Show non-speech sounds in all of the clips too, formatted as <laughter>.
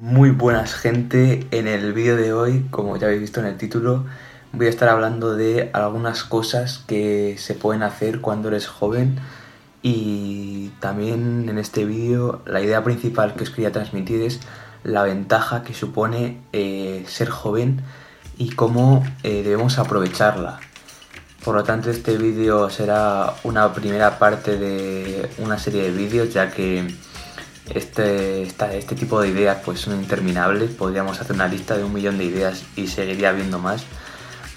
Muy buenas gente, en el vídeo de hoy, como ya habéis visto en el título, voy a estar hablando de algunas cosas que se pueden hacer cuando eres joven y también en este vídeo la idea principal que os quería transmitir es la ventaja que supone eh, ser joven y cómo eh, debemos aprovecharla. Por lo tanto este vídeo será una primera parte de una serie de vídeos ya que este, este tipo de ideas pues son interminables, podríamos hacer una lista de un millón de ideas y seguiría habiendo más.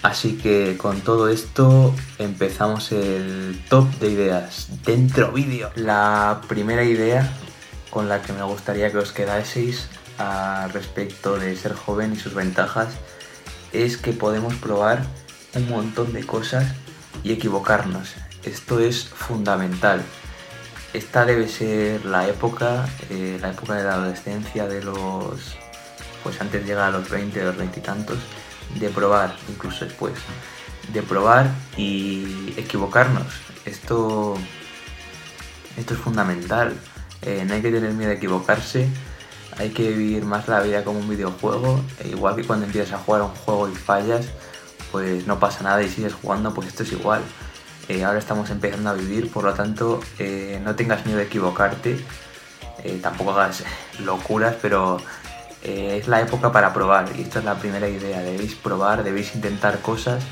Así que con todo esto empezamos el top de ideas dentro vídeo. La primera idea con la que me gustaría que os quedaseis respecto de ser joven y sus ventajas es que podemos probar un montón de cosas y equivocarnos. Esto es fundamental esta debe ser la época, eh, la época de la adolescencia, de los, pues antes de llegar a los 20, los 20 y tantos, de probar, incluso después, de probar y equivocarnos. Esto, esto es fundamental. Eh, no hay que tener miedo a equivocarse, hay que vivir más la vida como un videojuego, e igual que cuando empiezas a jugar un juego y fallas, pues no pasa nada y sigues jugando, pues esto es igual. Eh, ahora estamos empezando a vivir, por lo tanto eh, no tengas miedo de equivocarte, eh, tampoco hagas <laughs> locuras, pero es la época para probar y esta es la primera idea, debéis probar, debéis intentar cosas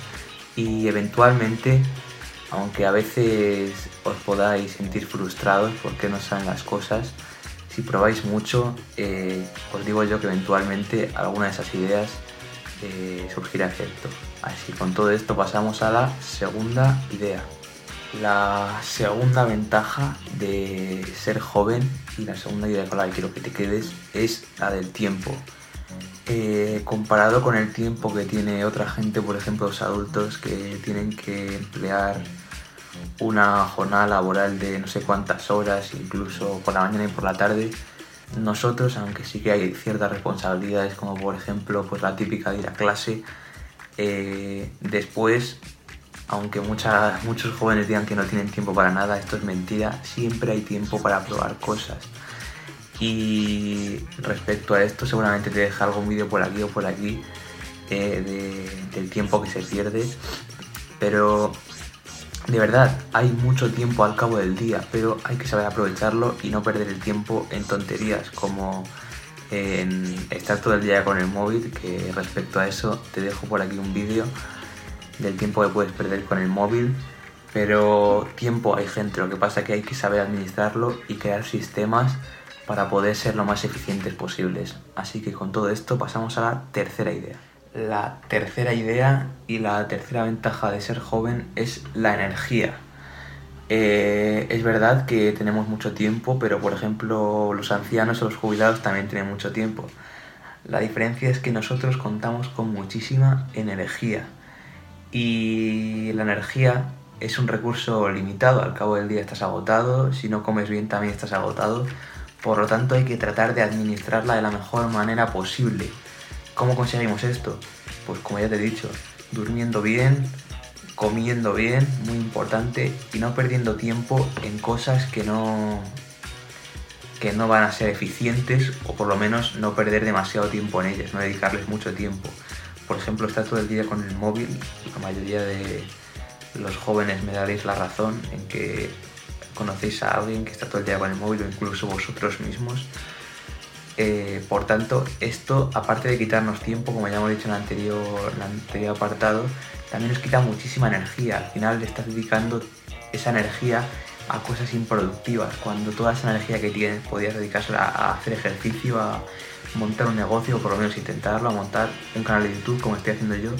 y eventualmente, aunque a veces os podáis sentir frustrados porque no salen las cosas, si probáis mucho, os digo yo que eventualmente alguna de esas ideas surgirá efecto. Así con todo esto pasamos a la segunda idea. La segunda ventaja de ser joven y la segunda idea con la que quiero que te quedes es la del tiempo. Eh, comparado con el tiempo que tiene otra gente, por ejemplo los adultos que tienen que emplear una jornada laboral de no sé cuántas horas, incluso por la mañana y por la tarde, nosotros, aunque sí que hay ciertas responsabilidades, como por ejemplo pues la típica de ir a clase, eh, después, aunque muchos jóvenes digan que no tienen tiempo para nada, esto es mentira, siempre hay tiempo para probar cosas. Y respecto a esto, seguramente te deja algún vídeo por aquí o por aquí eh, del tiempo que se pierde. Pero de verdad, hay mucho tiempo al cabo del día, pero hay que saber aprovecharlo y no perder el tiempo en tonterías como en estar todo el día con el móvil, que respecto a eso te dejo por aquí un vídeo del tiempo que puedes perder con el móvil, pero tiempo hay gente, lo que pasa es que hay que saber administrarlo y crear sistemas para poder ser lo más eficientes posibles. Así que con todo esto pasamos a la tercera idea. La tercera idea y la tercera ventaja de ser joven es la energía. Eh, es verdad que tenemos mucho tiempo, pero por ejemplo los ancianos o los jubilados también tienen mucho tiempo. La diferencia es que nosotros contamos con muchísima energía y la energía es un recurso limitado, al cabo del día estás agotado, si no comes bien también estás agotado, por lo tanto hay que tratar de administrarla de la mejor manera posible. ¿Cómo conseguimos esto? Pues como ya te he dicho, durmiendo bien, comiendo bien, muy importante, y no perdiendo tiempo en cosas que no que no van a ser eficientes o por lo menos no perder demasiado tiempo en ellas, no dedicarles mucho tiempo. Por ejemplo, estar todo el día con el móvil, la mayoría de los jóvenes me daréis la razón en que conocéis a alguien que está todo el día con el móvil o incluso vosotros mismos. Eh, por tanto, esto, aparte de quitarnos tiempo, como ya hemos dicho en el anterior, apartado, también nos quita muchísima energía. Al final le estás dedicando esa energía a cosas improductivas, cuando toda esa energía que tienes podías dedicársela a hacer ejercicio, a montar un negocio, o por lo menos intentarlo, a montar un canal de YouTube como estoy haciendo yo.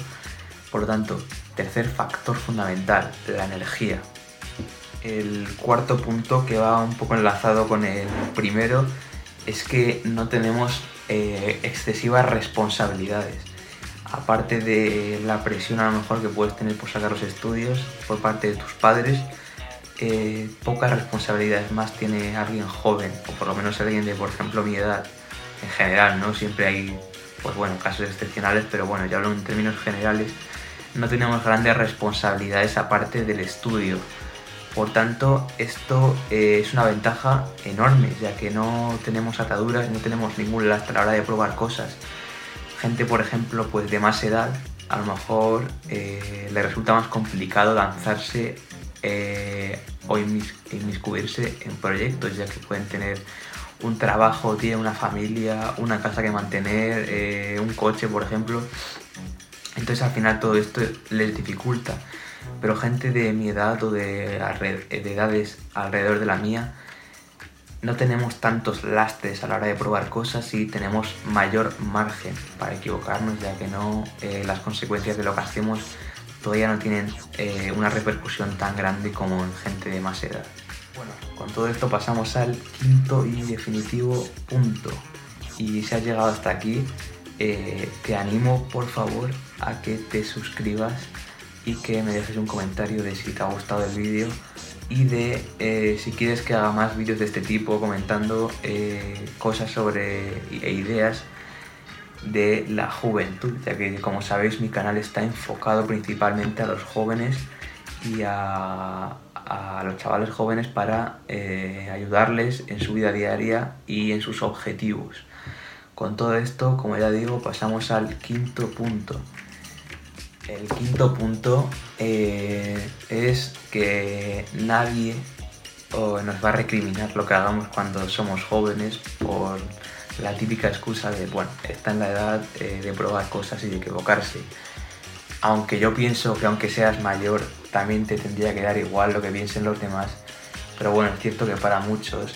Por lo tanto, tercer factor fundamental, la energía. El cuarto punto que va un poco enlazado con el primero es que no tenemos eh, excesivas responsabilidades aparte de la presión a lo mejor que puedes tener por sacar los estudios por parte de tus padres, eh, pocas responsabilidades más tiene alguien joven, o por lo menos alguien de, por ejemplo, mi edad. En general, ¿no? Siempre hay, pues bueno, casos excepcionales, pero bueno, ya hablo en términos generales, no tenemos grandes responsabilidades aparte del estudio. Por tanto, esto eh, es una ventaja enorme, ya que no tenemos ataduras, no tenemos ningún lastre a la hora de probar cosas. Gente, por ejemplo, pues de más edad, a lo mejor eh, le resulta más complicado lanzarse eh, o inmiscuirse en proyectos, ya que pueden tener un trabajo, tienen una familia, una casa que mantener, un coche, por ejemplo. Entonces al final todo esto les dificulta pero gente de mi edad o de, edades alrededor de la mía, no tenemos tantos lastres a la hora de probar cosas y tenemos mayor margen para equivocarnos, ya que no eh, las consecuencias de lo que hacemos todavía no tienen eh, una repercusión tan grande como en gente de más edad. Bueno, con todo esto pasamos al quinto y definitivo punto. Y si has llegado hasta aquí, eh, te animo por favor a que te suscribas y que me dejes un comentario de si te ha gustado el vídeo y de eh, si quieres que haga más vídeos de este tipo comentando eh, cosas sobre e ideas de la juventud, ya que como sabéis mi canal está enfocado principalmente a los jóvenes y a, los chavales jóvenes para eh, ayudarles en su vida diaria y en sus objetivos. Con todo esto, como ya digo, pasamos al quinto punto. El quinto punto eh, es que nadie nos va a recriminar lo que hagamos cuando somos jóvenes por la típica excusa de, bueno, está en la edad eh, de probar cosas y de equivocarse. Aunque yo pienso que aunque seas mayor, también te tendría que dar igual lo que piensen los demás. Pero bueno, es cierto que para muchos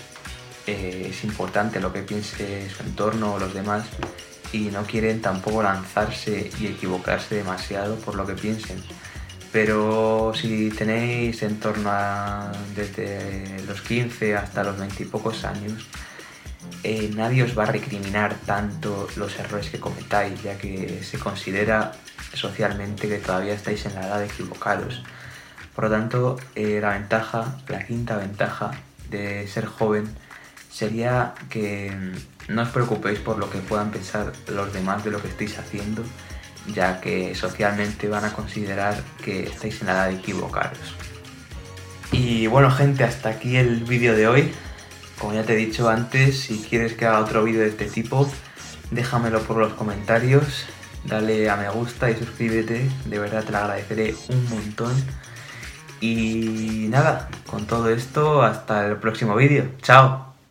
eh, es importante lo que piense su entorno o los demás y no quieren tampoco lanzarse y equivocarse demasiado por lo que piensen. Pero si tenéis en torno a desde los 15 hasta los 20 y pocos años, eh, nadie os va a recriminar tanto los errores que cometáis, ya que se considera socialmente que todavía estáis en la edad de equivocaros. Por lo tanto, eh, la ventaja, la quinta ventaja de ser joven sería que no os preocupéis por lo que puedan pensar los demás de lo que estáis haciendo, ya que socialmente van a considerar que estáis en la edad de equivocaros. Y bueno gente, hasta aquí el vídeo de hoy. Como ya te he dicho antes, si quieres que haga otro vídeo de este tipo, déjamelo por los comentarios, dale a me gusta y suscríbete, de verdad te lo agradeceré un montón. Y nada, con todo esto, hasta el próximo vídeo. ¡Chao!